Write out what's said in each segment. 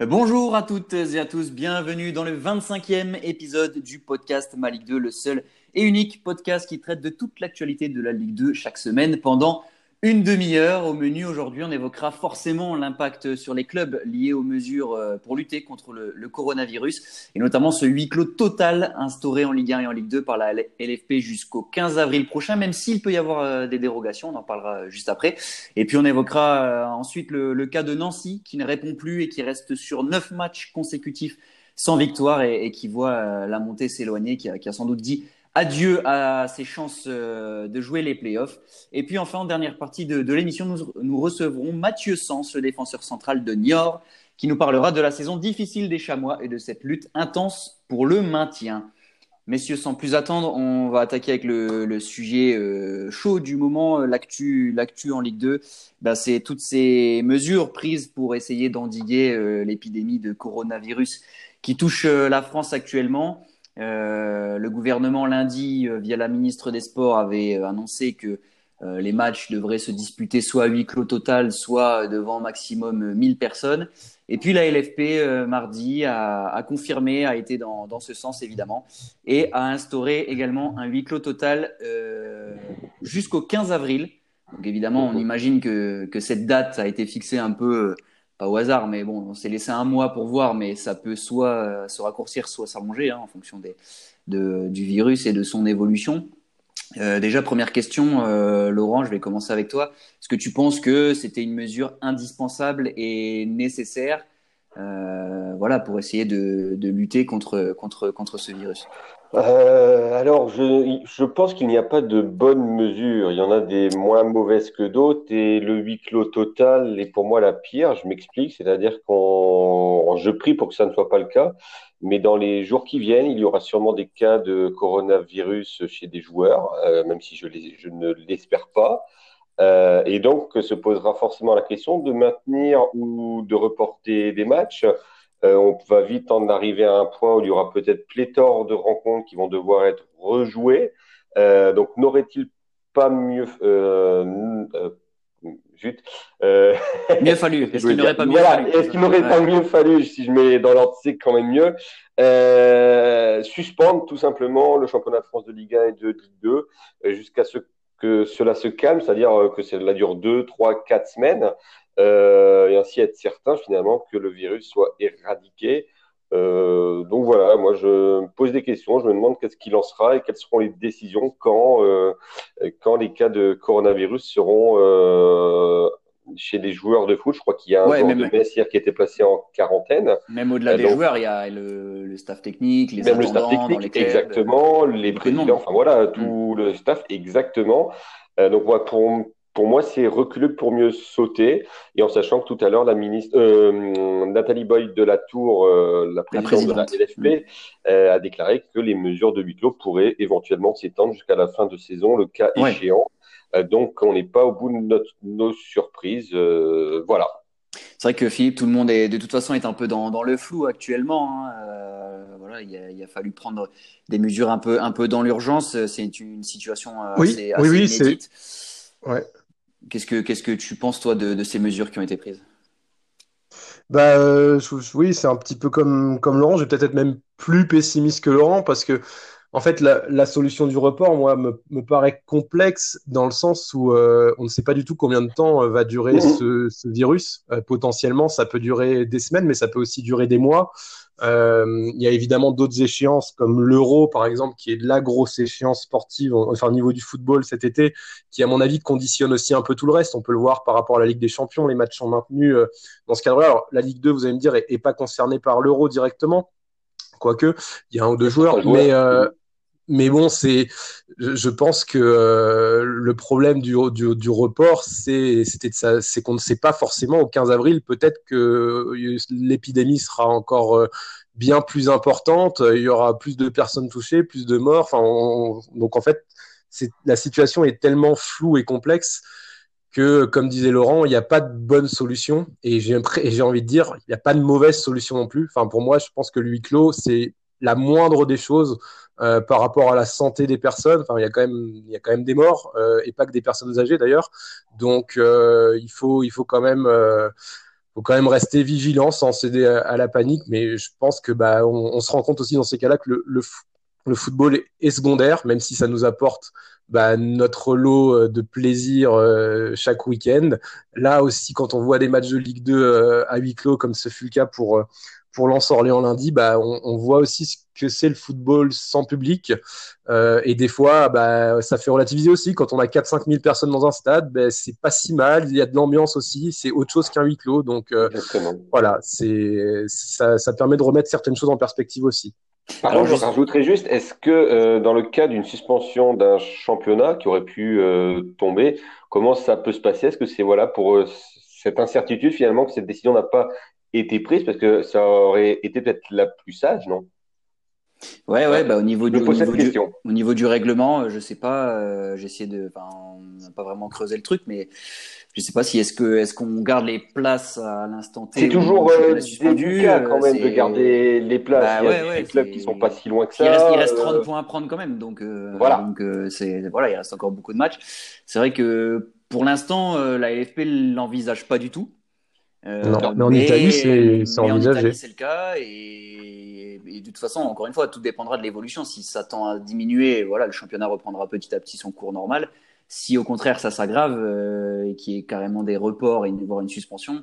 Bonjour à toutes et à tous, bienvenue dans le 25e épisode du podcast Ma Ligue 2, le seul et unique podcast qui traite de toute l'actualité de la Ligue 2 chaque semaine pendant une demi-heure au menu aujourd'hui, on évoquera forcément l'impact sur les clubs liés aux mesures euh, pour lutter contre le, coronavirus et notamment ce huis clos total instauré en Ligue 1 et en Ligue 2 par la LFP jusqu'au 15 avril prochain, même s'il peut y avoir euh, des dérogations, on en parlera juste après. Et puis on évoquera euh, ensuite le, cas de Nancy qui ne répond plus et qui reste sur neuf matchs consécutifs sans victoire et, qui voit la montée s'éloigner, qui, qui a sans doute dit adieu à ses chances euh, de jouer les playoffs. Et puis enfin, en dernière partie de, l'émission, nous, recevrons Mathieu Sens, le défenseur central de Niort, qui nous parlera de la saison difficile des Chamois et de cette lutte intense pour le maintien. Messieurs, sans plus attendre, on va attaquer avec le, sujet euh, chaud du moment, l'actu, l'actu en Ligue 2. Ben, c'est toutes ces mesures prises pour essayer d'endiguer euh, l'épidémie de coronavirus qui touche la France actuellement. Euh, le gouvernement lundi, euh, via la ministre des Sports, avait euh, annoncé que les matchs devraient se disputer soit à huis clos total, soit devant maximum 1000 personnes. Et puis la LFP, mardi, a, confirmé, a été dans, ce sens évidemment, et a instauré également un huis clos total jusqu'au 15 avril. Donc évidemment, on imagine que, que, cette date a été fixée un peu pas au hasard, mais bon, on s'est laissé un mois pour voir, mais ça peut soit euh, se raccourcir, soit s'allonger hein, en fonction du virus et de son évolution. Euh, déjà, première question, euh, Laurent, je vais commencer avec toi. Est-ce que tu penses que c'était une mesure indispensable et nécessaire voilà, pour essayer de, lutter contre ce virus? Euh, alors, je, je pense qu'il n'y a pas de bonnes mesures. Il y en a des moins mauvaises que d'autres et le huis clos total est pour moi la pire. Je m'explique, c'est-à-dire qu'on, je prie pour que ça ne soit pas le cas, mais dans les jours qui viennent, il y aura sûrement des cas de coronavirus chez des joueurs, euh, même si je ne l'espère pas. Euh, et donc, se posera forcément la question de maintenir ou de reporter des matchs. Euh, on va vite en arriver à un point où il y aura peut-être pléthore de rencontres qui vont devoir être rejouées. Euh, donc, n'aurait-il pas mieux euh, euh, mieux fallu. Est-ce qu'il n'aurait pas mieux fallu? Est-ce qu'il n'aurait pas mieux fallu, si je mets dans l'ordre, c'est quand même mieux, euh, suspendre tout simplement le championnat de France de Ligue 1 et de Ligue 2 jusqu'à ce que cela se calme, c'est-à-dire que cela dure 2, 3, 4 semaines. Euh, et ainsi être certain finalement que le virus soit éradiqué. Euh, donc voilà, moi je me pose des questions, je me demande qu'est-ce qu'il en sera et quelles seront les décisions quand, euh, quand les cas de coronavirus seront chez les joueurs de foot. Je crois qu'il y a un joueur de Messier qui été placé en quarantaine. Même au-delà des joueurs, il y a le, staff technique, les même le staff technique, exactement, les présidents, enfin voilà, tout mm. le staff, exactement. donc voilà, pour pour moi, c'est reculer pour mieux sauter. Et en sachant que tout à l'heure, la ministre euh, Nathalie Boyd de la Tour, euh, la, présidente de la LFP, euh, a déclaré que les mesures de huis clos pourraient éventuellement s'étendre jusqu'à la fin de saison, le cas échéant. donc, on n'est pas au bout de nos surprises. voilà. C'est vrai que Philippe, tout le monde est de toute façon est un peu dans, le flou actuellement. Hein. voilà, il a, fallu prendre des mesures un peu, un peu dans l'urgence. C'est une situation assez, assez oui, inédite. Ouais. Qu'est-ce que, qu'est-ce que tu penses, toi, de, ces mesures qui ont été prises? Bah, euh, Oui, c'est un petit peu comme, comme Laurent. Je vais peut-être être même plus pessimiste que Laurent parce que, en fait, la, solution du report, moi, me, paraît complexe dans le sens où euh, on ne sait pas du tout combien de temps euh, va durer mmh. ce, virus. potentiellement, ça peut durer des semaines, mais ça peut aussi durer des mois. Euh, il y a évidemment d'autres échéances comme l'Euro, par exemple, qui est la grosse échéance sportive, enfin au niveau du football cet été, qui à mon avis conditionne aussi un peu tout le reste. On peut le voir par rapport à la Ligue des Champions, les matchs sont maintenus euh, dans ce cadre-là. Alors la Ligue 2, vous allez me dire, est, pas concernée par l'Euro directement, quoique il y a un ou deux joueurs, mais euh, mais bon, c'est, je pense que euh, le problème du, du, du report, c'est, qu'on ne sait pas forcément au 15 avril. Peut-être que l'épidémie sera encore euh, bien plus importante. Il y aura plus de personnes touchées, plus de morts. Enfin, donc en fait, la situation est tellement floue et complexe que, comme disait Laurent, il n'y a pas de bonne solution. Et j'ai, j'ai envie de dire, il n'y a pas de mauvaise solution non plus. Enfin, pour moi, je pense que le huis clos, c'est la moindre des choses euh, par rapport à la santé des personnes. Enfin, il y a quand même, il y a quand même des morts euh, et pas que des personnes âgées d'ailleurs. Donc, euh, il faut, il faut quand même, faut quand même rester vigilant sans céder à, la panique. Mais je pense que bah, on, se rend compte aussi dans ces cas-là que le, le, le football est secondaire, même si ça nous apporte bah, notre lot de plaisir chaque week-end. Là aussi, quand on voit des matchs de Ligue 2 à huis clos, comme ce fut le cas pour pour Lens Orléans lundi, bah, on, on voit aussi ce que c'est le football sans public. Euh, et des fois, bah, ça fait relativiser aussi. Quand on a 4-5 000 personnes dans un stade, bah, c'est pas si mal. Il y a de l'ambiance aussi. C'est autre chose qu'un huis clos. Donc euh, voilà, c'est ça, ça permet de remettre certaines choses en perspective aussi. Par contre, je rajouterais juste, est-ce que euh, dans le cas d'une suspension d'un championnat qui aurait pu euh, tomber, comment ça peut se passer? Est-ce que c'est voilà pour euh, cette incertitude finalement que cette décision n'a pas été prise parce que ça aurait été peut-être la plus sage, non? Ouais, ouais, bah, au niveau du, au niveau du, au niveau du, règlement, euh, je sais pas, euh, j'ai essayé de, enfin, on n'a pas vraiment creusé le truc, mais je sais pas si est-ce que, est-ce qu'on garde les places à l'instant T. C'est toujours euh, délicat quand même de garder les places. Bah, il y a ouais, des clubs qui sont pas si loin que ça. Il reste, il reste 30 points à prendre quand même, donc, voilà. Donc, c'est, voilà, il reste encore beaucoup de matchs. C'est vrai que, pour l'instant, la LFP l'envisage pas du tout. Euh, non, mais en Italie, c'est envisagé. C'est le cas. Et, et, de toute façon, encore une fois, tout dépendra de l'évolution. Si ça tend à diminuer, voilà, le championnat reprendra petit à petit son cours normal. Si au contraire ça s'aggrave euh, et qu'il y ait carrément des reports et voire une suspension,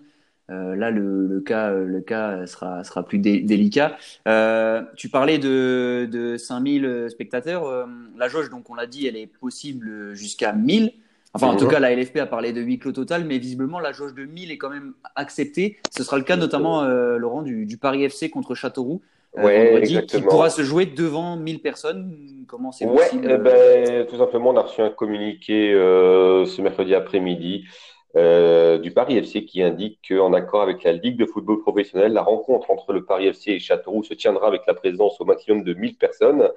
euh, là le, le, cas le cas sera sera plus délicat. Euh, tu parlais de de 5000 spectateurs. Euh, la jauge, donc on l'a dit, elle est possible jusqu'à 1000. Enfin, en tout cas, la LFP a parlé de huis clos total, mais visiblement, la jauge de 1000 est quand même acceptée. Ce sera le cas notamment, euh, Laurent, du, du, Paris FC contre Châteauroux. Euh, qui pourra se jouer devant 1000 personnes. Comment c'est ouais, possible eh ben, Tout simplement, on a reçu un communiqué euh, ce mercredi après-midi euh, du Paris FC qui indique qu'en accord avec la Ligue de football professionnel, la rencontre entre le Paris FC et Châteauroux se tiendra avec la présence au maximum de 1000 personnes.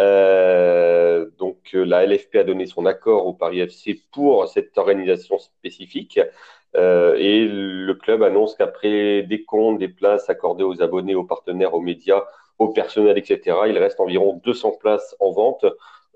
Euh, donc euh, la LFP a donné son accord au Paris FC pour cette organisation spécifique. Et le club annonce qu'après des comptes, des places accordées aux abonnés, aux partenaires, aux médias, au personnel, etc., il reste environ 200 places en vente.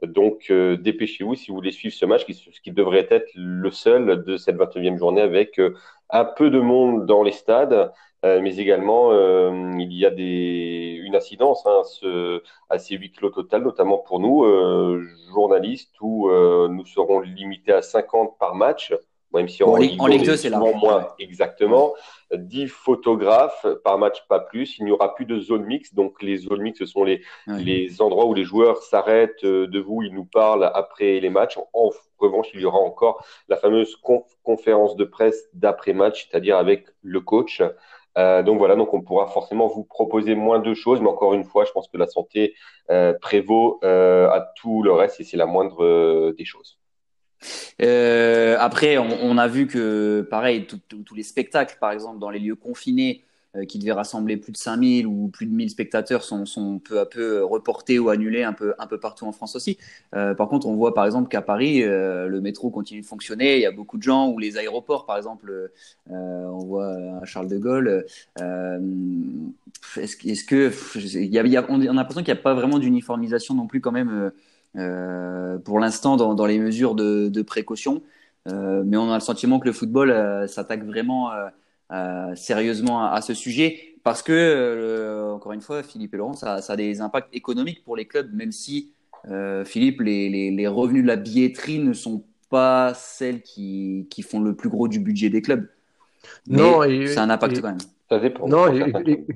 Donc euh, dépêchez-vous si vous voulez suivre ce match, qui, ce qui devrait être le seul de cette 29e journée avec euh, un peu de monde dans les stades. Euh, mais également euh, il y a des, une incidence hein, ce, à ces huit clos total, notamment pour nous, euh, journalistes, où nous serons limités à 50 par match. Même si en, en Ligue 2, c'est là. Moins, exactement. 10 photographes par match, pas plus. Il n'y aura plus de zone mixte. Donc, les zones mixtes, ce sont les, les endroits où les joueurs s'arrêtent de vous, ils nous parlent après les matchs. En revanche, il y aura encore la fameuse conférence de presse d'après-match, c'est-à-dire avec le coach. Euh, donc voilà, donc on pourra forcément vous proposer moins de choses, mais encore une fois, je pense que la santé euh, prévaut euh, à tout le reste et c'est la moindre euh, des choses. Euh, après, on, a vu que, pareil, tous les spectacles, par exemple, dans les lieux confinés, euh, qui devait rassembler plus de 5000 ou plus de 1000 spectateurs sont, peu à peu reportés ou annulés un peu, un peu partout en France aussi. Euh, par contre, on voit par exemple qu'à Paris, le métro continue de fonctionner. Il y a beaucoup de gens, ou les aéroports, par exemple, on voit Charles de Gaulle. est-ce, est-ce que y a, y a, on a l'impression qu'il n'y a pas vraiment d'uniformisation non plus quand même pour l'instant dans, dans, les mesures de, de précaution. mais on a le sentiment que le football s'attaque vraiment euh, sérieusement à, à, ce sujet parce que, euh, encore une fois, Philippe et Laurent, ça, ça, a des impacts économiques pour les clubs, même si, euh, Philippe, les, les, les, revenus de la billetterie ne sont pas celles qui, qui font le plus gros du budget des clubs. Mais non, c'est un impact quand même. Ça dépend. Non, et, et,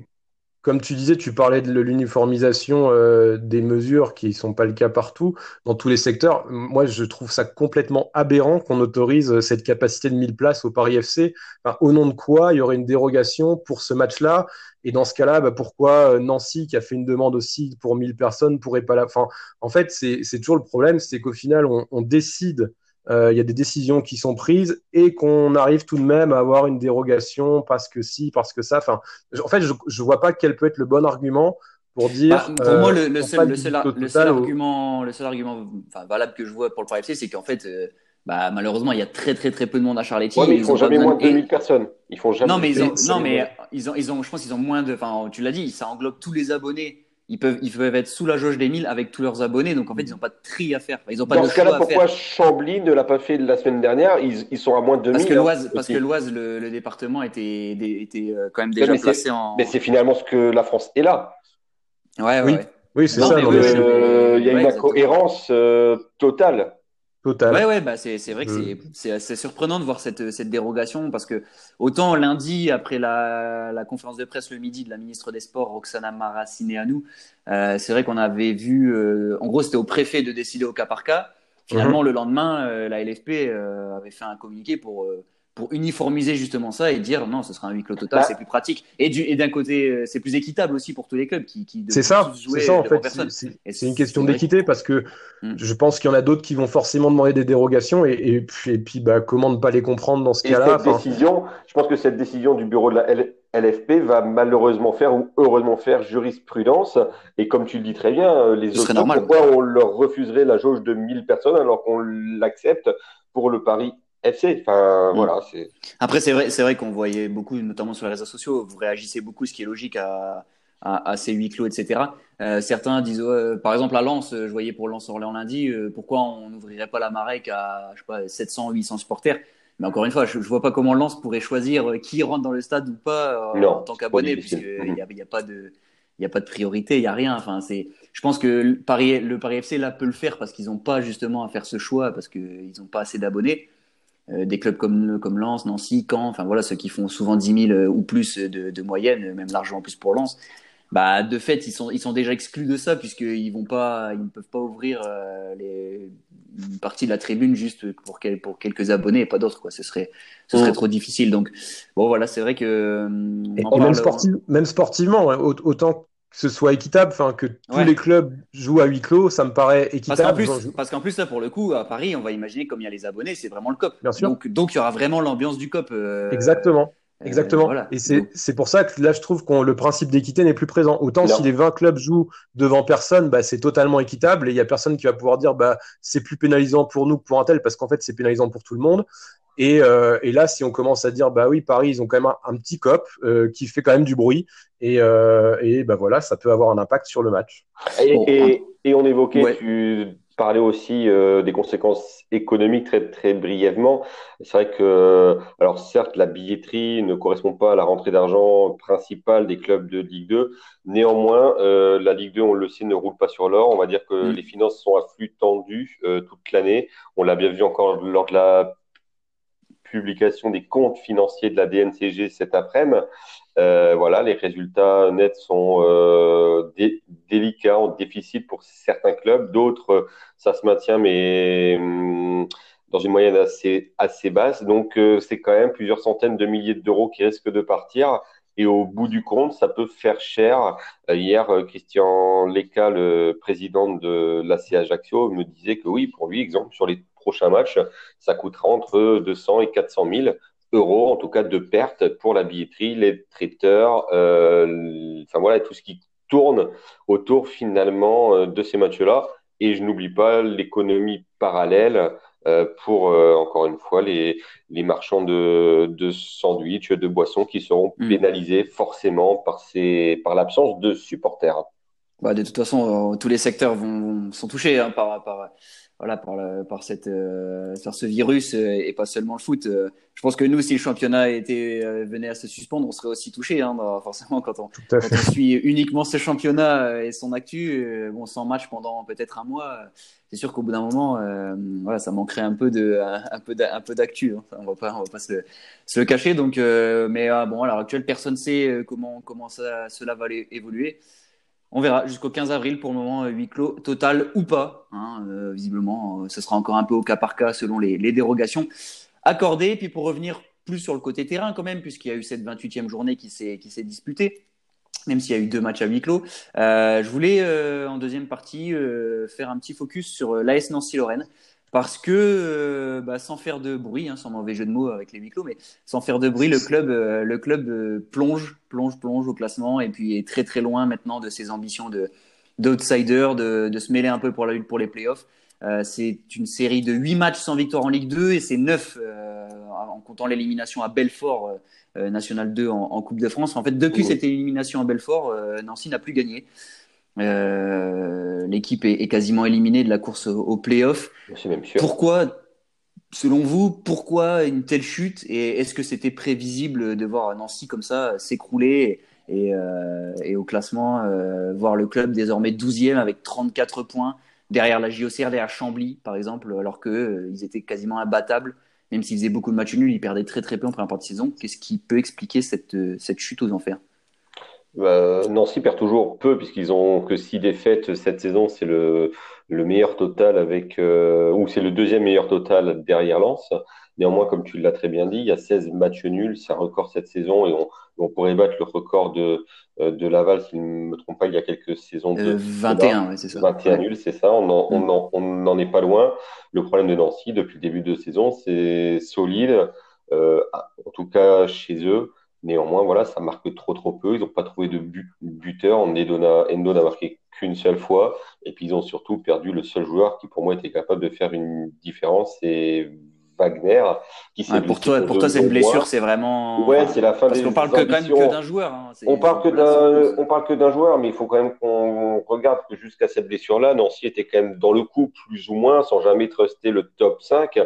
comme tu disais, tu parlais de l'uniformisation euh, des mesures qui ne sont pas le cas partout, dans tous les secteurs. Moi, je trouve ça complètement aberrant qu'on autorise cette capacité de 1000 places au Paris FC. Au nom de quoi il y aurait une dérogation pour ce match-là? Et dans ce cas-là, bah, pourquoi euh, Nancy, qui a fait une demande aussi pour 1000 personnes, pourrait pas la... Enfin, en fait, c'est toujours le problème, c'est qu'au final, on, décide euh, il y a des décisions qui sont prises et qu'on arrive tout de même à avoir une dérogation parce que si, parce que ça. Enfin, en fait, je ne vois pas quel peut être le bon argument pour dire. Bah, pour moi, le, le, seul, le, seul, le seul, argument, le seul argument enfin, valable que je vois pour le Paris FC, c'est qu'en fait, euh, bah, malheureusement, il y a très très très peu de monde à Charletti. Ouais, mais ils, ils font jamais moins de 2000 personnes. Ils font jamais. Non, mais ils ont, non, mais ils ont, ils ont, je pense qu'ils ont moins de. Enfin, tu l'as dit, ça englobe tous les abonnés ils peuvent, ils peuvent être sous la jauge des 1000 avec tous leurs abonnés. Donc en fait, ils n'ont pas de tri à faire. ils ont pas Dans de ce cas-là, pourquoi. Chambly ne l'a pas fait la semaine dernière? Ils, ils sont à moins de 2000. Parce que hein, l'Oise, parce aussi. que l'Oise, le, le département était, était euh, quand même déjà mais placé en. Mais c'est finalement ce que la France est là. Ouais, ouais, Oui. ouais. Oui, c'est ça. Euh, Il y a Ouais, une incohérence euh, totale. Total. Ouais, ouais, bah c'est c'est vrai que Mm. c'est c'est assez surprenant de voir cette cette dérogation parce que autant lundi après la la conférence de presse le midi de la ministre des Sports Roxana Maracineanu, euh, c'est vrai qu'on avait vu, euh, en gros c'était au préfet de décider au cas par cas. Finalement le lendemain, euh, la LFP euh, avait fait un communiqué pour euh, pour uniformiser justement ça et dire non, ce sera un huis clos total, Bah. c'est plus pratique. Et du et d'un côté, euh, c'est plus équitable aussi pour tous les clubs qui qui C'est ça, c'est ça en fait. c'est- une question d'équité parce que Mm. je pense qu'il y en a d'autres qui vont forcément demander des dérogations et, et puis, et puis bah, comment ne pas les comprendre dans ce cas-là cette enfin, décision, je pense que cette décision du bureau de la L- LFP va malheureusement faire ou heureusement faire jurisprudence. Et comme tu le dis très bien, euh, les autres, pourquoi on leur refuserait la jauge de 1000 personnes alors qu'on l'accepte pour le Paris FC Enfin, Mm. voilà. Après, c'est vrai, c'est vrai qu'on voyait beaucoup, notamment sur les réseaux sociaux, vous réagissez beaucoup, ce qui est logique à, à, à ces huis clos, etc. Euh, certains disent, ouais, par exemple, à Lens, je voyais pour Lens Orléans lundi, euh, pourquoi on n'ouvrirait pas la Marek à, je sais pas, 700, 800 supporters? Mais encore une fois, je, je vois pas comment Lens pourrait choisir euh, qui rentre dans le stade ou pas euh, Non, en tant qu'abonné, puisqu'il n'y a, y a pas de, il a pas de priorité, il y a rien. Enfin, c'est, je pense que le Paris, le Paris FC là peut le faire parce qu'ils n'ont pas justement à faire ce choix parce qu'ils n'ont pas assez d'abonnés. Euh, des clubs comme, comme Lens, Nancy, Caen, enfin voilà, ceux qui font souvent 10 000 euh, ou plus de, de moyenne, euh, même largement plus pour Lens, bah, de fait, ils sont, ils sont déjà exclus de ça puisqu'ils vont pas, ils ne peuvent pas ouvrir euh, les, une partie de la tribune juste pour, quel, pour quelques abonnés et pas d'autres, quoi. Ce serait, ce serait Mm. trop difficile. Donc, bon, voilà, c'est vrai que. euh, on Et en même, sportive- même sportivement, au- autant que ce soit équitable, enfin que tous Ouais. les clubs jouent à huis clos, ça me paraît Parce équitable. parce qu'en plus, là, pour le coup, à Paris, on va imaginer, comme il y a les abonnés, c'est vraiment le COP. Bien sûr. Donc, donc, il y aura vraiment l'ambiance du COP. euh, Exactement. euh, Exactement. voilà. Et c'est Donc, c'est pour ça que là, je trouve que le principe d'équité n'est plus présent. Autant Non. si les 20 clubs jouent devant personne, bah, c'est totalement équitable et il y a personne qui va pouvoir dire bah, c'est plus pénalisant pour nous que pour un tel parce qu'en fait, c'est pénalisant pour tout le monde. Et, euh, et là, si on commence à dire bah oui, Paris, ils ont quand même un, un petit cop euh, qui fait quand même du bruit et, euh, et bah voilà, ça peut avoir un impact sur le match. Et, Bon, et, et on évoquait, Ouais. tu parlais aussi euh, des conséquences économiques très, très brièvement. C'est vrai que, alors certes, la billetterie ne correspond pas à la rentrée d'argent principale des clubs de Ligue 2. Néanmoins, euh, la Ligue 2, on le sait, ne roule pas sur l'or. On va dire que Mm. les finances sont à flux tendu euh, toute l'année. On l'a bien vu encore lors de la publication des comptes financiers de la DNCG cet après-midi. Euh, voilà, les résultats nets sont euh, dé- délicats, en déficit pour certains clubs. D'autres, ça se maintient, mais hum, dans une moyenne assez, basse. Donc, euh, c'est quand même plusieurs centaines de milliers d'euros qui risquent de partir. Et au bout du compte, ça peut faire cher. Hier, Christian Leca, le président de l'AC Ajaccio, me disait que oui, pour lui, exemple, sur les prochains matchs, ça coûtera entre 200 et 400 000 euros, en tout cas de pertes pour la billetterie, les traiteurs, euh, enfin voilà, tout ce qui tourne autour finalement euh, de ces matchs-là. Et je n'oublie pas l'économie parallèle euh, pour, euh, encore une fois, les, les marchands de, de sandwichs, de boissons qui seront Mm. pénalisés forcément par, ces, par l'absence de supporters. Bah, de toute façon, tous les secteurs vont, vont- sont touchés hein, par, par, voilà, par, la- par, cette, euh, par ce virus euh, et pas seulement le foot. Euh, je pense que nous, si le championnat était, venait à se suspendre, on serait aussi touchés. Hein, bah, forcément, quand on, quand suit uniquement ce championnat et son actu, bon, sans match pendant peut-être un mois, c'est sûr qu'au bout d'un moment, voilà, ça manquerait un peu de, un, un peu d'a- un peu d'actu. Hein. On va pas, on va pas se, le- se le cacher. Donc, mais ah, bon, à l'heure actuelle, personne ne sait comment, comment ça, cela va évoluer. On verra jusqu'au 15 avril pour le moment, euh, huis clos total ou pas. hein, euh, visiblement, euh, ce sera encore un peu au cas par cas selon les, dérogations accordées. Puis pour revenir plus sur le côté terrain quand même, puisqu'il y a eu cette 28e journée qui s'est disputée, même s'il y a eu deux matchs à huis clos. Je voulais en deuxième partie faire un petit focus sur l'AS Nancy-Lorraine. Parce que, euh, bah, sans faire de bruit, hein, sans mauvais jeu de mots avec les huis clos, mais sans faire de bruit, le club, euh, le club euh, plonge, plonge, plonge au classement et puis est très très loin maintenant de ses ambitions de d'outsider, de, de se mêler un peu pour la lutte pour les playoffs. C'est une série de 8 matchs sans victoire en Ligue 2 et c'est 9 euh, en comptant l'élimination à Belfort, National 2 en, en, Coupe de France. En fait, depuis cette élimination à Belfort, Nancy n'a plus gagné. L'équipe est, quasiment éliminée de la course au, au play-off. Pourquoi Selon vous, pourquoi une telle chute Et est-ce que c'était prévisible de voir Nancy comme ça s'écrouler et, euh, et, au classement, euh, voir le club désormais 12e avec 34 points derrière la JOCR, derrière Chambly par exemple, alors qu'ils euh, étaient quasiment imbattables, même s'ils faisaient beaucoup de matchs nuls, ils perdaient très très peu en première partie de saison. Qu'est-ce qui peut expliquer cette, cette chute aux enfers? Bah, Nancy perd toujours peu puisqu'ils ont que 6 défaites cette saison, c'est le, le meilleur total avec, euh, ou c'est le deuxième meilleur total derrière Lens. Néanmoins, comme tu l'as très bien dit, il y a 16 matchs nuls, c'est un record cette saison et on, on pourrait battre le record de, euh, de Laval, s'il ne me trompe pas, il y a quelques saisons. De, 21, oui, c'est ça. 21 nuls, c'est ça, on n'en mm. on on en est pas loin. Le problème de Nancy, depuis le début de saison, c'est solide, euh, en tout cas chez eux. Néanmoins, voilà, ça marque trop trop peu. Ils n'ont pas trouvé de but, buteur. Endo n'a marqué qu'une seule fois. Et puis ils ont surtout perdu le seul joueur qui pour moi était capable de faire une différence. C'est Wagner qui Pour toi, pour toi, cette blessure, c'est vraiment. Ouais, c'est la fin Parce qu'on parle que, quand même que d'un joueur. Hein. On parle que d'un, on parle que d'un joueur, mais il faut quand même qu'on regarde que jusqu'à cette blessure-là, Nancy était quand même dans le coup, plus ou moins, sans jamais truster le top 5.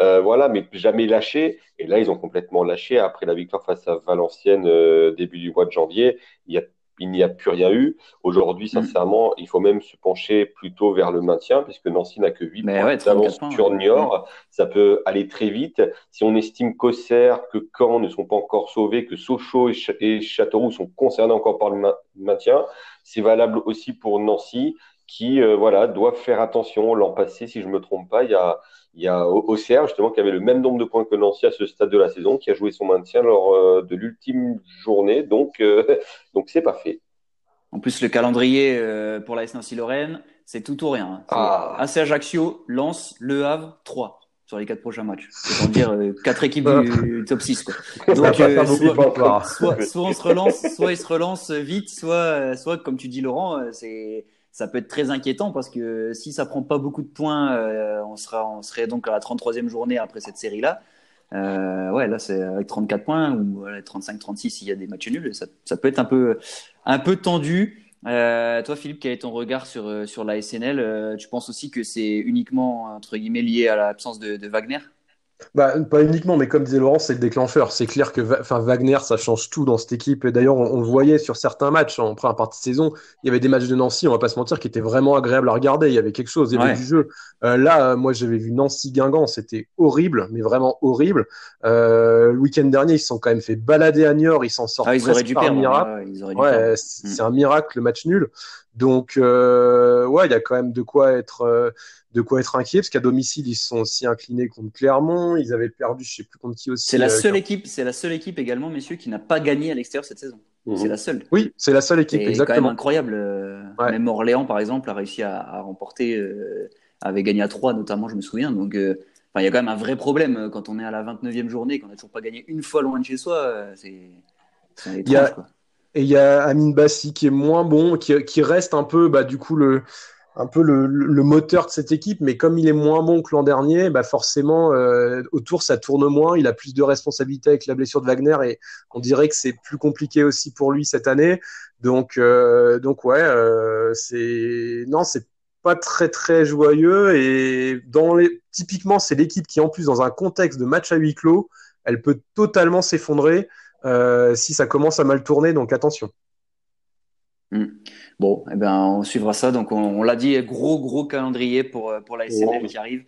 Euh, voilà, mais jamais lâché. Et là, ils ont complètement lâché après la victoire face à Valenciennes euh, début du mois de janvier. Il y a il n'y a plus rien eu. Aujourd'hui, mm. sincèrement, il faut même se pencher plutôt vers le maintien, puisque Nancy n'a que 8 points d'avance sur Niort. Ça peut aller très vite. Si on estime qu'Auxerre, que Caen ne sont pas encore sauvés, que Sochaux et, Châteauroux sont concernés encore par le maintien, c'est valable aussi pour Nancy, qui euh, voilà doivent faire attention. L'an passé, si je me trompe pas, il y a il y a Auxerre, justement, qui avait le même nombre de points que Nancy à ce stade de la saison, qui a joué son maintien lors euh, de l'ultime journée. Donc, euh, donc c'est pas fait. En plus, le calendrier euh, pour la S Nancy-Lorraine, c'est tout ou rien. Ah. AC Ajaccio, Lens, Le Havre, 3 sur les quatre prochains matchs. C'est dire quatre équipes du, top 6. Quoi. Donc, soit, soit, soit, on se relance, soit il se relance vite, soit, soit comme tu dis Laurent, c'est ça peut être très inquiétant parce que si ça prend pas beaucoup de points, euh, on, sera, on serait donc à la 33e journée après cette série-là. Euh, ouais, là, c'est avec 34 points ou 35-36 s'il y a des matchs nuls. Ça, peut être un peu, un peu tendu. Euh, toi, Philippe, quel est ton regard sur, sur la SNL Tu penses aussi que c'est uniquement, entre guillemets, lié à l'absence de Wagner? Bah, pas uniquement, mais comme disait Laurent, c'est le déclencheur. C'est clair que enfin, Wagner, ça change tout dans cette équipe. Et d'ailleurs, on, le voyait sur certains matchs en première partie de saison. Il y avait des matchs de Nancy, on va pas se mentir, qui étaient vraiment agréables à regarder. Il y avait quelque chose, il y avait du jeu. Euh, là, moi, j'avais vu Nancy-Guingamp, c'était horrible, mais vraiment horrible. Euh, le week-end dernier, ils se sont quand même fait balader à Niort. Ils s'en sortent ah, ils auraient dû perdre, miracle. Ouais, c'est un miracle, le match nul. Donc, euh, ouais, il y a quand même de quoi être, euh, de quoi être inquiet, parce qu'à domicile, ils se sont aussi inclinés contre Clermont. Ils avaient perdu, je sais plus contre qui aussi. C'est la euh, seule équipe, c'est la seule équipe également, messieurs, qui n'a pas gagné à l'extérieur cette saison. Mhm. C'est la seule. Oui, c'est la seule équipe, exactement. C'est quand même incroyable. Même Orléans, par exemple, a réussi à, remporter, avait gagné à 3 notamment, je me souviens. Donc, il y a quand même un vrai problème quand on est à la 29e journée, qu'on n'a toujours pas gagné une fois loin de chez soi. C'est étrange, quoi. Et il y a Amine Bassi qui est moins bon, qui, qui reste un peu, bah, du coup, le, un peu le, le, moteur de cette équipe, mais comme il est moins bon que l'an dernier, bah forcément, euh, autour, ça tourne moins. Il a plus de responsabilités avec la blessure de Wagner et on dirait que c'est plus compliqué aussi pour lui cette année. Donc, euh, donc ouais, euh, c'est non, c'est pas très très joyeux et dans les typiquement, c'est l'équipe qui en plus dans un contexte de match à huis clos, elle peut totalement s'effondrer. Euh, si ça commence à mal tourner, donc attention. Hmm. Bon, eh ben, on suivra ça. Donc, on, l'a dit, gros, gros calendrier pour, euh, pour la SNL qui arrive.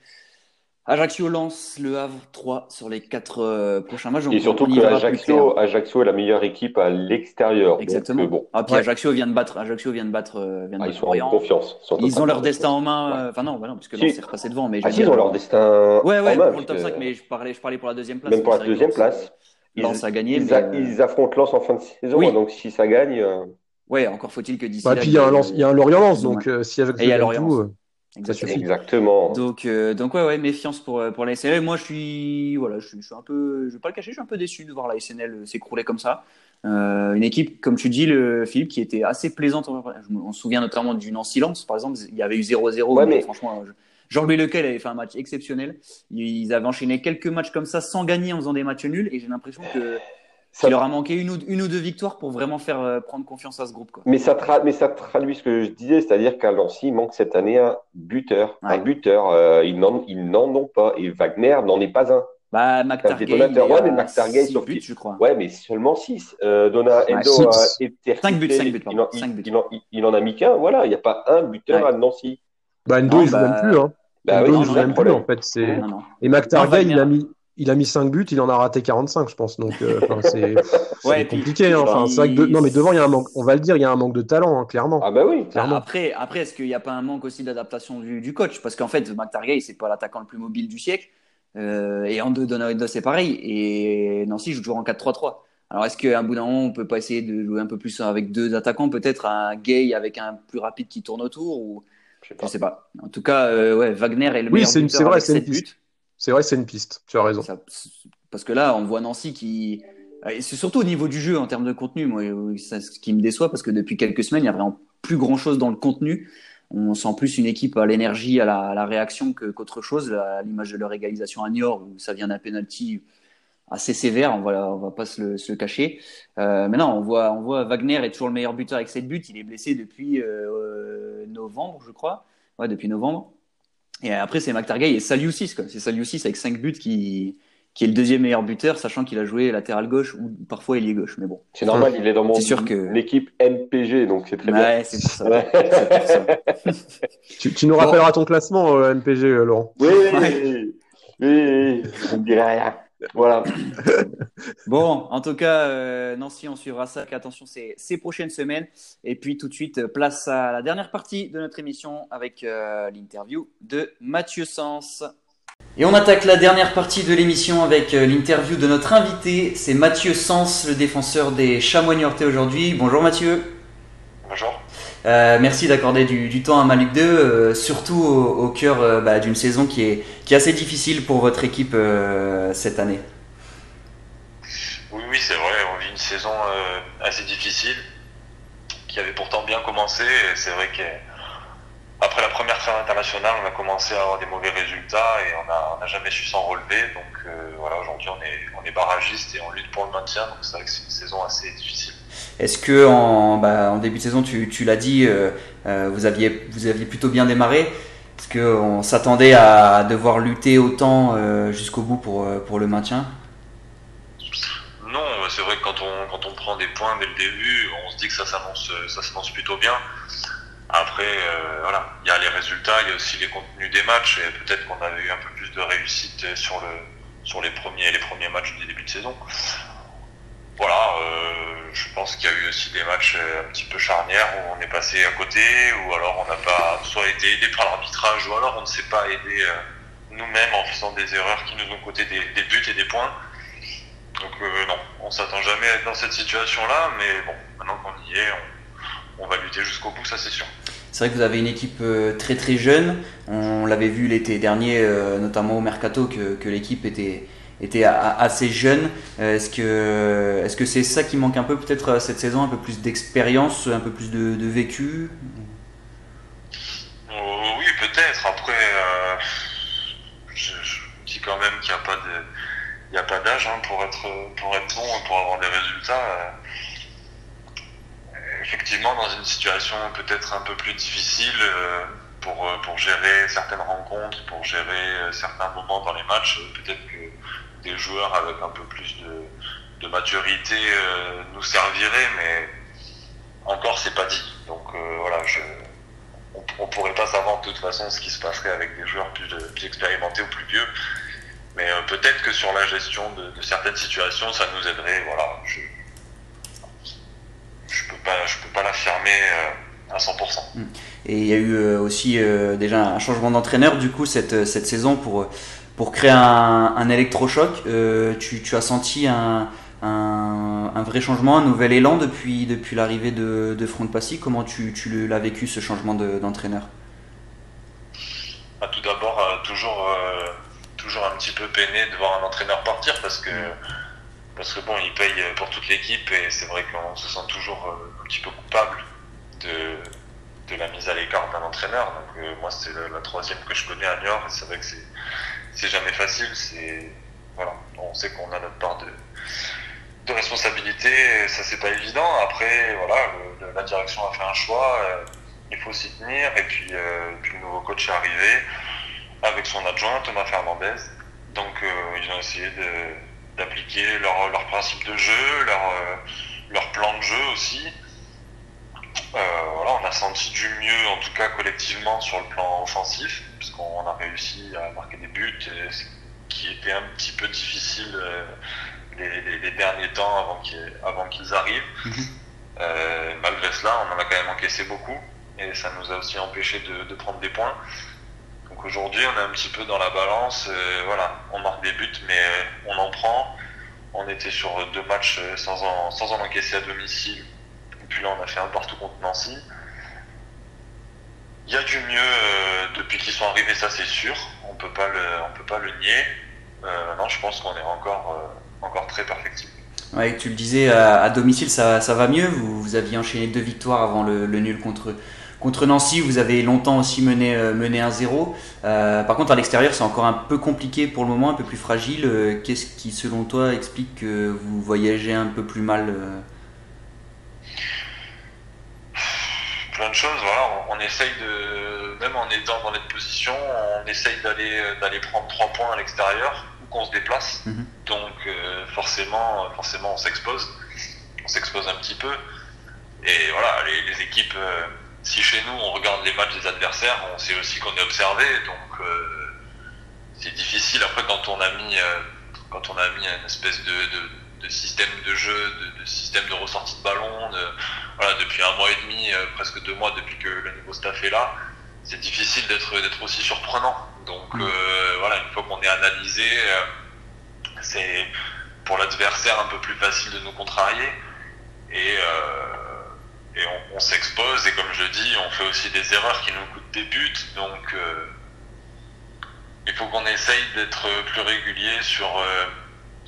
Ajaccio lance le Havre 3 sur les 4 euh, prochains matchs. Et surtout que Ajaccio, Ajaccio est la meilleure équipe à l'extérieur. Exactement. bon. Ah, puis Ajaccio vient de battre. Ajaccio vient de battre. Vient de ah, ils sont en confiance. Ils, ont leur destin en main. Enfin non, bah non, puisque si. c'est repassé devant. Mais ah, si, ils ont leur destin. Ouais, ouais, pour le top 5, mais je parlais, je parlais pour la deuxième place. Même pour la deuxième place. Lens a gagné. Ils, euh, ils, affrontent Lens en fin de saison, donc si ça gagne. Euh, Ouais, encore faut-il que d'ici. Bah, puis il y, a un il y a un Lorient-Lens, donc euh, si avec Et Lorient. Exactement. Exactement. Donc, donc ouais, ouais, méfiance pour, pour la SNL. Moi, je suis, voilà, je suis, je suis un peu, je vais pas le cacher, je suis un peu déçu de voir la SNL s'écrouler comme ça. Euh, une équipe, comme tu dis, le Philippe, qui était assez plaisante. On se souvient notamment du Nancy-Lens, par exemple. Il y avait eu 0-0, ouais, mais, franchement, Jean-Louis Lequel avait fait un match exceptionnel. Ils avaient enchaîné quelques matchs comme ça sans gagner en faisant des matchs nuls. Et j'ai l'impression que il leur a manqué une ou, une ou deux victoires pour vraiment faire euh, prendre confiance à ce groupe. Quoi. Mais, ça mais ça traduit ce que je disais, c'est-à-dire qu'à Lancy, il manque cette année un buteur. Un buteur, euh, ils n'en ont pas. Et Wagner n'en est pas un. Bah, McTargay, il ouais, mais McTargay sur buts, je crois. Ouais, mais seulement 6. Euh, Donna Endo a été 5 buts, 5 buts, il, en, il, en, il, en, a mis qu'un. Voilà, il n'y a pas un buteur à Nancy. Bah, Endo, il joue bah... même plus. Hein. Bah, Endo, oui, il joue même plus, en fait. C'est... Et McTargay, il a mis il a mis 5 buts, il en a raté 45, je pense. Donc, euh, c'est ouais, compliqué. Hein. Enfin, c'est vrai que non, mais devant, il y a un manque. On va le dire, il y a un manque de talent, hein, clairement. Ah bah oui. Clairement. Après, après, est-ce qu'il n'y a pas un manque aussi d'adaptation du, du, coach? Parce qu'en fait, McTargay, c'est pas l'attaquant le plus mobile du siècle. Euh, et en deux, Donato, c'est pareil. Et Nancy joue toujours en 4-3-3. Alors, est-ce qu'à un bout d'un moment, on peut pas essayer de jouer un peu plus avec deux attaquants, peut-être un Gay avec un plus rapide qui tourne autour ou je sais pas. sais pas. En tout cas, euh, ouais, Wagner est le oui, meilleur c'est vrai, c'est une piste. C'est vrai, c'est une piste. Tu as raison. Ça, parce que là, on voit Nancy qui. Et c'est surtout au niveau du jeu en termes de contenu, moi, c'est ce qui me déçoit parce que depuis quelques semaines, il y a vraiment plus grand chose dans le contenu. On sent plus une équipe à l'énergie, à la, à la réaction qu'autre chose, à l'image de leur égalisation à Niort où ça vient d'un penalty assez sévère, on va, on va pas se le, se le cacher. Euh, mais non, on voit, on voit Wagner est toujours le meilleur buteur avec 7 buts. Il est blessé depuis euh, novembre, je crois. Ouais, depuis novembre. Et après, c'est McTargay et Saliusis. C'est Saliusis avec 5 buts qui, qui est le deuxième meilleur buteur, sachant qu'il a joué latéral gauche ou parfois il est gauche. Mais bon. C'est normal, il est dans mon sûr que... l'équipe MPG, donc c'est très ouais, bien. c'est pour ça. pour ça. tu, tu, nous rappelleras ton classement, euh, MPG, euh, Laurent. Oui, oui, oui, je ne dirai rien. Voilà. bon, en tout cas, euh, Nancy, on suivra ça. Attention, ces, ces prochaines semaines. Et puis tout de suite, place à la dernière partie de notre émission avec euh, l'interview de Mathieu Sens. Et on attaque la dernière partie de l'émission avec euh, l'interview de notre invité. C'est Mathieu Sens, le défenseur des Chamois Niortais aujourd'hui. Bonjour Mathieu. Bonjour. Euh, merci d'accorder du, temps à Malik 2, euh, surtout au, cœur euh, bah, d'une saison qui est, qui est assez difficile pour votre équipe cette année. Oui, oui, c'est vrai. On vit une saison assez difficile qui avait pourtant bien commencé. C'est vrai que après la première trêve internationale, on a commencé à avoir des mauvais résultats et on n'a jamais su s'en relever. Donc voilà, aujourd'hui on est, on est barragiste et on lutte pour le maintien. Donc c'est vrai que c'est une saison assez difficile. Est-ce que en, bah, en, début de saison, tu, l'as dit, euh, euh, vous, aviez, plutôt bien démarré? Est-ce qu'on s'attendait à devoir lutter autant euh, jusqu'au bout pour, le maintien? Non, c'est vrai que quand on, prend des points dès le début, on se dit que ça s'annonce plutôt bien. Après, voilà, il y a les résultats, il y a aussi les contenus des matchs, et peut-être qu'on avait eu un peu plus de réussite sur les, premiers, les premiers matchs du début de saison. Voilà, euh, je pense qu'il y a eu aussi des matchs un petit peu charnières où on est passé à côté, ou alors on n'a pas soit été aidé par l'arbitrage, ou alors on ne s'est pas aidé euh, nous-mêmes en faisant des erreurs qui nous ont coûté des, buts et des points. Donc euh, non, on s'attend jamais à être dans cette situation-là, mais bon, maintenant qu'on y est, on, va lutter jusqu'au bout, ça c'est sûr. C'est vrai que vous avez une équipe euh, très très jeune. On l'avait vu l'été dernier, euh, notamment au mercato, que l'équipe était, était assez jeune. Euh, est-ce que est-ce que c'est ça qui manque un peu peut-être cette saison, un peu plus d'expérience, un peu plus de, vécu? Oui, peut-être. Après, euh, je, dis quand même qu'il n'y a pas de il a pas d'âge hein, pour être bon, pour avoir des résultats effectivement dans une situation peut-être un peu plus difficile euh, pour, euh, pour gérer certaines rencontres, pour gérer euh, certains moments dans les matchs. Peut-être que joueurs avec un peu plus de, de maturité nous serviraient, mais encore c'est pas dit. Donc voilà, je, on, pourrait pas savoir de toute façon ce qui se passerait avec des joueurs plus, plus expérimentés ou plus vieux. Mais peut-être que sur la gestion de, de, certaines situations, ça nous aiderait. Voilà, je, peux pas, je peux pas l'affirmer euh, à 100%. Et il y a eu euh, aussi euh, déjà un changement d'entraîneur du coup cette saison pour, pour créer un, électrochoc. Tu, tu, as senti un, vrai changement, un nouvel élan depuis, l'arrivée de, de Franck Passy? Comment tu, l'as vécu ce changement d'entraîneur? Bah, Tout d'abord, toujours, toujours un petit peu peiné de voir un entraîneur partir parce que parce que bon, il paye pour toute l'équipe et c'est vrai qu'on se sent toujours euh, un petit peu coupable de, la mise à l'écart d'un entraîneur. Donc euh, moi, c'est la, la, troisième que je connais à Niort et c'est vrai que c'est jamais facile. C'est voilà, on sait qu'on a notre part de responsabilité, ça c'est pas évident. Après, voilà, la direction a fait un choix, euh, il faut s'y tenir. Et puis, euh, puis, le nouveau coach est arrivé avec son adjoint Thomas Fernandez. Donc euh, ils ont essayé d'appliquer leur, leur, principe de jeu, leur, leur plan de jeu aussi. voilà, on a senti du mieux, en tout cas collectivement, sur le plan offensif, puisqu'on a réussi à marquer des buts, ce qui était un petit peu difficile les, derniers temps avant qu'ils avant qu'ils arrivent. Mhm. Euh, malgré cela, on en a quand même encaissé beaucoup et ça nous a aussi empêché de, prendre des points. Donc aujourd'hui, on est un petit peu dans la balance. Euh, voilà, on marque des buts, mais on en prend. On était sur deux matchs sans en, sans en encaisser à domicile. Et puis là, on a fait un partout contre Nancy. Il y a du mieux euh, depuis qu'ils sont arrivés, ça c'est sûr. On peut pas le, peut pas le nier. non, je pense qu'on est encore encore très perfectible. Ouais, tu le disais, à, domicile, ça, va mieux. Vous, vous, aviez enchaîné deux victoires avant le, nul contre, contre Nancy. Vous avez longtemps aussi mené, euh, mené 1-0. Euh, par contre, à l'extérieur, c'est encore un peu compliqué pour le moment, un peu plus fragile. Euh, qu'est-ce qui, selon toi, explique que vous voyagez un peu plus mal Plein de choses. Voilà, on, essaye de, même en étant dans cette position, on essaye d'aller prendre trois points à l'extérieur qu'on se déplace. Mhm. Donc euh, forcément, forcément, on s'expose. On s'expose un petit peu. Et voilà, les, équipes, euh, si chez nous on regarde les matchs des adversaires, on sait aussi qu'on est observé. Donc euh, c'est difficile après quand on a mis, quand on a mis une espèce de, système de jeu, de, système de ressortie de ballon, voilà, depuis un mois et demi, presque deux mois depuis que le nouveau staff est là c'est difficile d'être aussi surprenant. Donc mm. euh, voilà, une fois qu'on est analysé, euh, c'est pour l'adversaire un peu plus facile de nous contrarier et, euh, et on, s'expose et comme je dis, on fait aussi des erreurs qui nous coûtent des buts. Donc il faut qu'on essaye d'être plus régulier sur,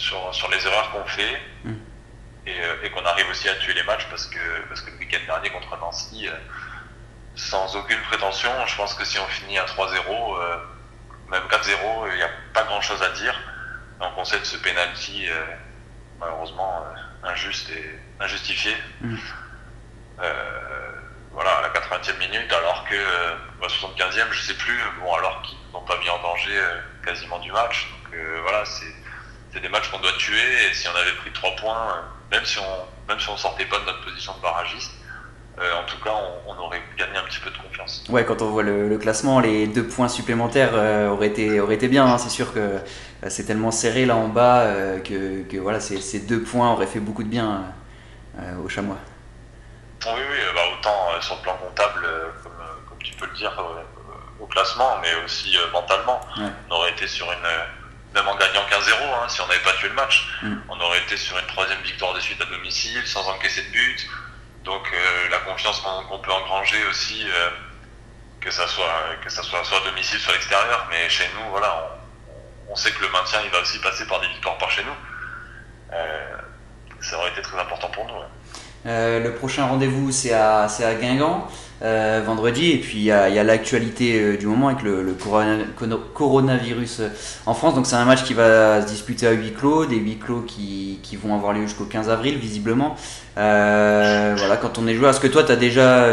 sur, sur les erreurs qu'on fait. Mm. Et, et qu'on arrive aussi à tuer les matchs parce que, parce que le week-end dernier contre Nancy, sans aucune prétention, je pense que si on finit à 3-0, euh, même 4-0, il n'y a pas grand chose à dire. Donc on sait de ce penalty, euh, malheureusement, euh, injuste et injustifié. Mm. voilà, à la 80e minute, alors que à 75e, je sais plus, bon, alors qu'ils n'ont pas mis en danger quasiment du match. Donc voilà, c'est des matchs qu'on doit tuer. Et si on avait pris 3 points, même si on même si on sortait pas de notre position de barragiste, euh, en tout cas, on, aurait gagné un petit peu de confiance. Ouais, quand on voit le, classement, les deux points supplémentaires euh, auraient, été, auraient été bien. Hein. C'est sûr que euh, c'est tellement serré là en bas que, voilà, ces, deux points auraient fait beaucoup de bien au Chamois. Oui, oui, bah, autant sur le plan comptable, comme, tu peux le dire, au classement, mais aussi mentalement. On aurait été sur une même en gagnant 15-0, hein, si on n'avait pas tué le match, mm. on aurait été sur une troisième victoire de suite à domicile, sans encaisser de but, donc euh, la confiance qu'on peut engranger aussi, euh, que ça soit que ça soit soit à domicile, soit à l'extérieur, mais chez nous, voilà, on, sait que le maintien il va aussi passer par des victoires par chez nous. Euh, ça aurait été très important pour nous. le prochain rendez-vous c'est à, à Guingamp. Euh, vendredi. Et puis il y a, l'actualité euh, du moment avec le, coronavirus euh, en France. Donc c'est un match qui va se disputer à huis clos, des huis clos qui, qui vont avoir lieu jusqu'au 15 avril visiblement. voilà, quand on est joueur, est-ce que toi tu as déjà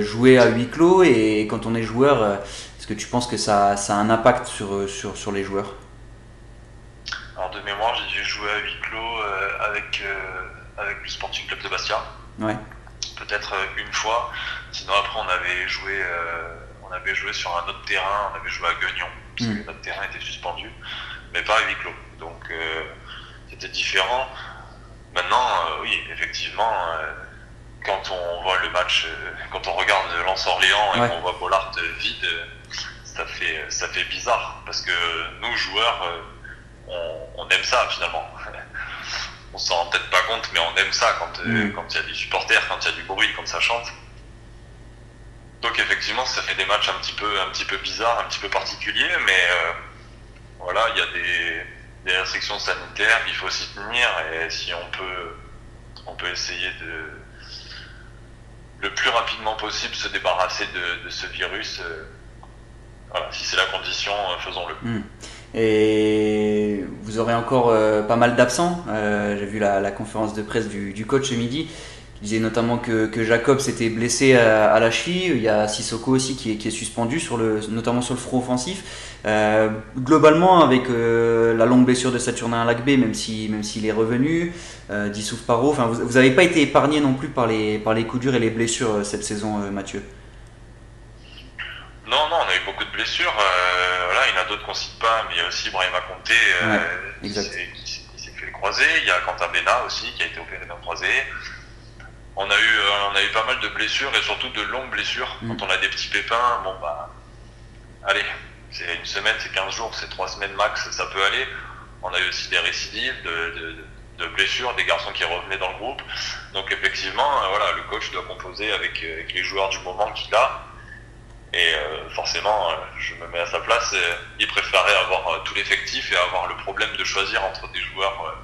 joué à huis clos? Et quand on est joueur, est-ce que tu penses que ça, ça a un impact sur, sur, sur les joueurs? Alors de mémoire, j'ai dû jouer à huis clos avec, avec le Sporting Club de Bastia. Ouais. Peut-être une fois. Sinon après on avait joué, euh, on avait joué sur un autre terrain, on avait joué à Guignon, parce que hmm. notre terrain était suspendu, mais pas à huis clos. Donc euh, c'était différent. Maintenant, euh, oui, effectivement, quand on voit le match, quand on regarde Lens Orléans et qu'on voit Bollard vide, ça fait, ça fait bizarre parce que nous joueurs, on, aime ça finalement. On s'en rend peut-être pas compte, mais on aime ça quand hmm. quand il y a des supporters, quand il y a du bruit, quand ça chante. Donc effectivement, ça fait des matchs un petit peu, un petit peu bizarres, un petit peu particuliers, mais euh, voilà, il y a des, restrictions sanitaires, il faut s'y tenir, et si on peut, on peut essayer de le plus rapidement possible se débarrasser de, ce virus. Euh, voilà, si c'est la condition, euh, faisons-le. Hmm. Et vous aurez encore pas mal d'absents. J'ai vu la, conférence de presse du, coach ce midi il disait notamment que, Jacob s'était blessé à, la cheville. Il y a Sissoko aussi qui est, suspendu, sur le, notamment sur le front offensif. Euh, globalement, avec euh, la longue blessure de Saturnin Lacbé, même s'il même s'il est revenu, euh, Dissouf Paro, vous n'avez pas été épargné non plus par les, par les coups durs et les blessures euh, cette saison, Mathieu Non, non, on a eu beaucoup de blessures. voilà, il y en a d'autres qu'on cite pas, mais il y a aussi Brahima Conté qui s'est fait le croisé. Il y a Quentin Bena aussi qui a été opéré d'un croisé on a eu euh, on a eu pas mal de blessures et surtout de longues blessures. Mm. Quand on a des petits pépins, bon bah allez, c'est une semaine, c'est 15 jours, c'est 3 semaines max, ça peut aller. On a eu aussi des récidives de, blessures, des garçons qui revenaient dans le groupe. Donc effectivement, euh, voilà, le coach doit composer avec, euh, les joueurs du moment qu'il a. Et forcément, je me mets à sa place, il préférait avoir tout l'effectif et avoir le problème de choisir entre des joueurs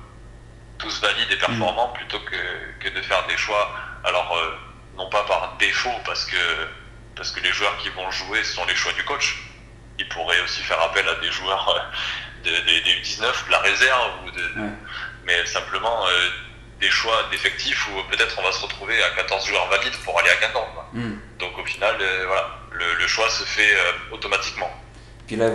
tous valides et performants plutôt que, de faire des choix. Alors, euh, non pas par défaut, parce que, parce que les joueurs qui vont jouer sont les choix du coach. Il pourrait aussi faire appel à des joueurs euh, des U19, de la réserve, ou de, mais simplement euh, des choix d'effectifs où peut-être on va se retrouver à 14 joueurs valides pour aller à Guingamp. Mm. Donc au final, voilà, le, choix se fait automatiquement. Puis là,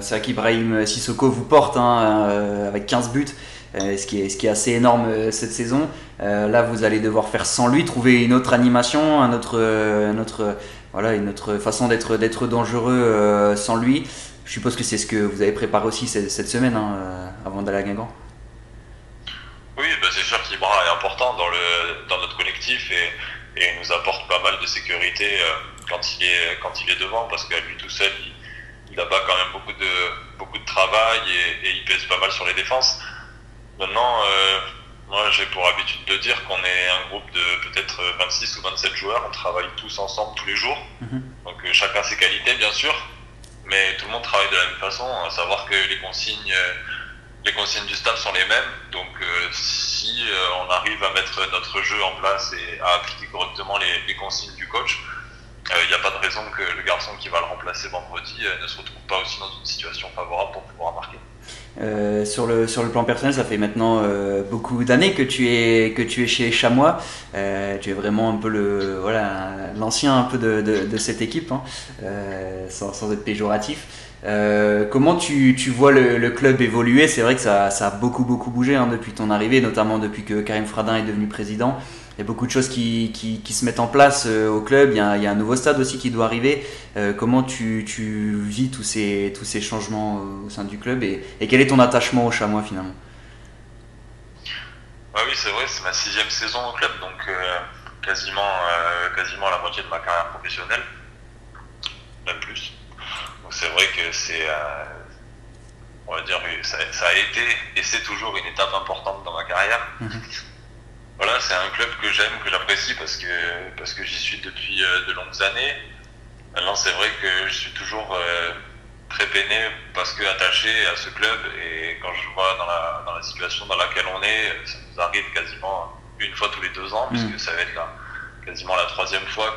c'est vrai qu'Ibrahim Sissoko vous porte hein, avec 15 buts. Euh, ce, qui est, ce qui est assez énorme euh, cette saison. Euh, là, vous allez devoir faire sans lui, trouver une autre animation, un autre, un autre, voilà, une autre façon d'être, d'être dangereux sans lui. Je suppose que c'est ce que vous avez préparé aussi cette, semaine hein, avant d'aller à Guingamp. Oui, bah, c'est sûr qu'Ibra est important dans, le, dans notre collectif et, et nous apporte pas mal de sécurité quand, il est, quand il est devant parce qu'à lui tout seul, il, a pas quand même beaucoup de, beaucoup de travail et, et, il pèse pas mal sur les défenses. Maintenant, euh, moi j'ai pour habitude de dire qu'on est un groupe de peut-être 26 ou 27 joueurs, on travaille tous ensemble tous les jours. Mhm. Donc euh, chacun ses qualités bien sûr, mais tout le monde travaille de la même façon, à savoir que les consignes, euh, les consignes du staff sont les mêmes. Donc si on arrive à mettre notre jeu en place et à appliquer correctement les, consignes du coach, il n'y a pas de raison que le garçon qui va le remplacer vendredi ne se retrouve pas aussi dans une situation favorable pour pouvoir marquer. Euh, sur, le, sur le plan personnel, ça fait maintenant euh, beaucoup d'années que tu es que tu es chez Chamois. Euh, tu es vraiment un peu le voilà l'ancien de, de, cette équipe, hein, sans, être péjoratif. comment tu, tu vois le, le, club évoluer? C'est vrai que ça, ça, a beaucoup beaucoup bougé hein, depuis ton arrivée, notamment depuis que Karim Fradin est devenu président il y a beaucoup de choses qui, qui, qui, se mettent en place euh, au club. Il y, a, il y, a, un nouveau stade aussi qui doit arriver. Euh, comment tu, tu, vis tous ces, tous ces changements au sein du club et, et quel est ton attachement au chamois finalement? Ah Oui, c'est vrai, c'est ma sixième saison au club, donc euh, quasiment, quasiment la moitié de ma carrière professionnelle, même plus. Donc c'est vrai que c'est, on va dire, ça, ça, a été et c'est toujours une étape importante dans ma carrière. Mhm voilà, c'est un club que j'aime, que j'apprécie parce que, parce que j'y suis depuis euh, de longues années. Maintenant, c'est vrai que je suis toujours euh, très peiné parce que attaché à ce club et quand je vois dans la, dans la situation dans laquelle on est, ça nous arrive quasiment une fois tous les deux ans, puisque mm. ça va être quasiment la troisième fois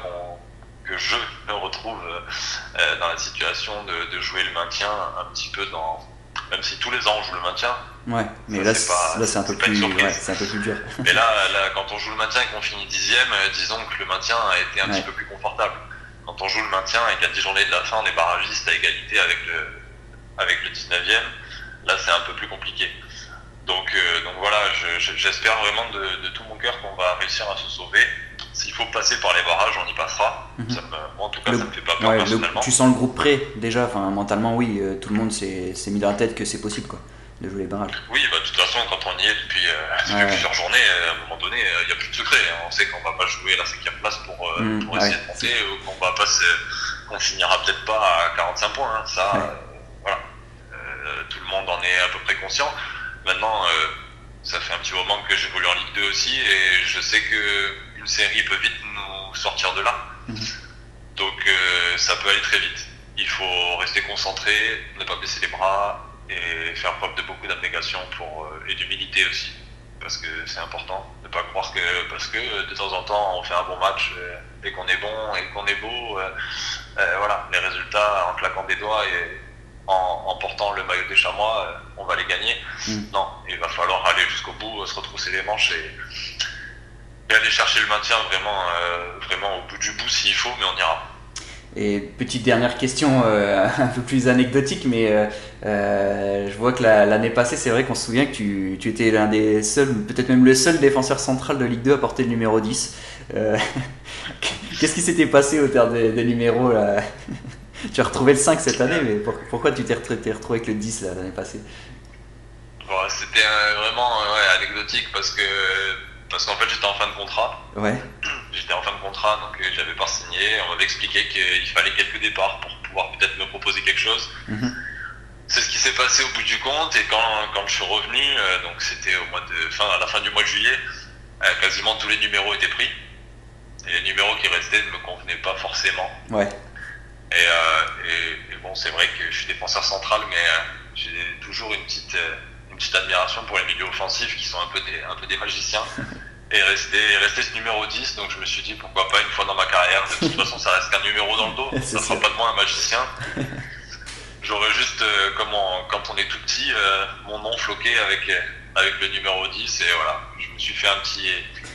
que je me retrouve euh, dans la situation de, de, jouer le maintien un petit peu dans, même si tous les ans on joue le maintien. Ouais, mais là, c'est un, peu plus, ouais, un peu plus dur. mais là, quand on joue le maintien et qu'on finit dixième, euh, disons que le maintien a été un petit peu plus confortable. Quand on joue le maintien et qu'à 10 journées de la fin, on est barragiste à égalité avec le, avec le 19e, là c'est un peu plus compliqué. Donc, euh, donc voilà, j'espère vraiment de, de, tout mon cœur qu'on va réussir à se sauver. S'il faut passer par les barrages, on y passera. Mhm. en tout cas, ça me fait pas peur personnellement. tu sens le groupe prêt déjà, enfin, mentalement, oui, euh, tout le monde s'est mis dans la tête que c'est possible quoi, de jouer les barrages. Oui, bah, de toute façon, quand on y est depuis, euh, plusieurs journées, euh, à un moment donné, il n'y a plus de secret. Hein. On sait qu'on va pas jouer la cinquième place pour, mhm, pour essayer de monter, ou qu'on va pas qu'on finira peut-être pas à 45 points. Hein. Ça, voilà. tout le monde en est à peu près conscient. Maintenant, ça fait un petit moment que j'évolue en Ligue 2 aussi, et je sais que une série peut vite nous sortir de là. Mhm. Donc euh, ça peut aller très vite. Il faut rester concentré, ne pas baisser les bras et faire preuve de beaucoup d'abnégation pour, euh, et d'humilité aussi. Parce que c'est important. Ne pas croire que parce que de temps en temps on fait un bon match euh, et qu'on est bon et qu'on est beau, voilà, les résultats en claquant des doigts et en, portant le maillot des chamois, on va les gagner. Mm. Non, il va falloir aller jusqu'au bout, se retrousser les manches et, aller chercher le maintien vraiment, vraiment au bout du bout s'il faut, mais on ira. Et petite dernière question, euh, un peu plus anecdotique, mais euh, euh, je vois que l'année passée, c'est vrai qu'on se souvient que tu, tu étais l'un des seuls, peut-être même le seul défenseur central de Ligue 2 à porter le numéro 10. Qu'est-ce qui s'était passé au terme des, numéros là Tu as retrouvé le 5 cette année, mais pourquoi tu t'es retrouvé, avec le 10 l'année passée? C'était vraiment anecdotique parce que parce qu'en fait j'étais en fin de contrat. Ouais. J'étais en fin de contrat, donc euh, j'avais pas signé. On m'avait expliqué qu'il fallait quelques départs pour pouvoir peut-être me proposer quelque chose. Mhm. C'est ce qui s'est passé au bout du compte. Et quand, quand je suis revenu, euh, donc c'était au mois de fin, à la fin du mois de juillet, euh, quasiment tous les numéros étaient pris. Et les numéros qui restaient ne me convenaient pas forcément. Ouais. Et, bon, c'est vrai que je suis défenseur central, mais j'ai toujours une petite, petite admiration pour les milieux offensifs qui sont un peu des, un peu des magiciens. et rester, rester ce numéro 10. Donc je me suis dit pourquoi pas une fois dans ma carrière. De toute façon, ça reste qu'un numéro dans le dos. ça sera pas de moi un magicien. J'aurais juste, euh, comme quand on est tout petit, euh, mon nom floqué avec, avec le numéro 10. Et voilà, je me suis fait un petit,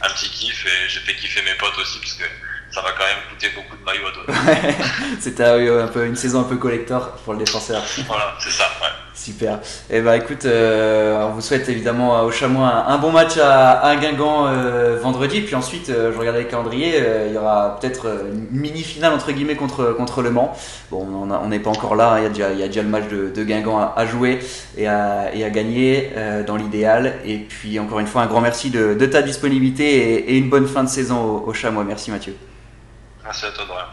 un petit kiff et j'ai fait kiffer mes potes aussi, puisque ça va quand même coûter beaucoup de maillots à donner. C'était un peu une saison un peu collector pour le défenseur. Voilà, c'est ça, ouais. Super. Eh ben écoute, euh, on vous souhaite évidemment au Chamois un, bon match à, Guingamp euh, vendredi. Puis ensuite, euh, je regardais le calendrier, il y aura peut-être une mini-finale entre guillemets contre, contre Le Mans. Bon, on n'est pas encore là, il y, a déjà, il y a déjà le match de, de Guingamp à, jouer et à, et à gagner dans l'idéal. Et puis encore une fois, un grand merci de, ta disponibilité et, une bonne fin de saison au, au Chamois. Merci Mathieu. Merci à toi, Dorian.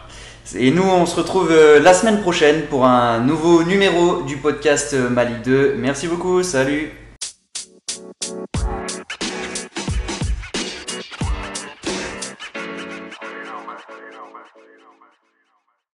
Et nous, on se retrouve euh, la semaine prochaine pour un nouveau numéro du podcast euh, Mali 2. Merci beaucoup, salut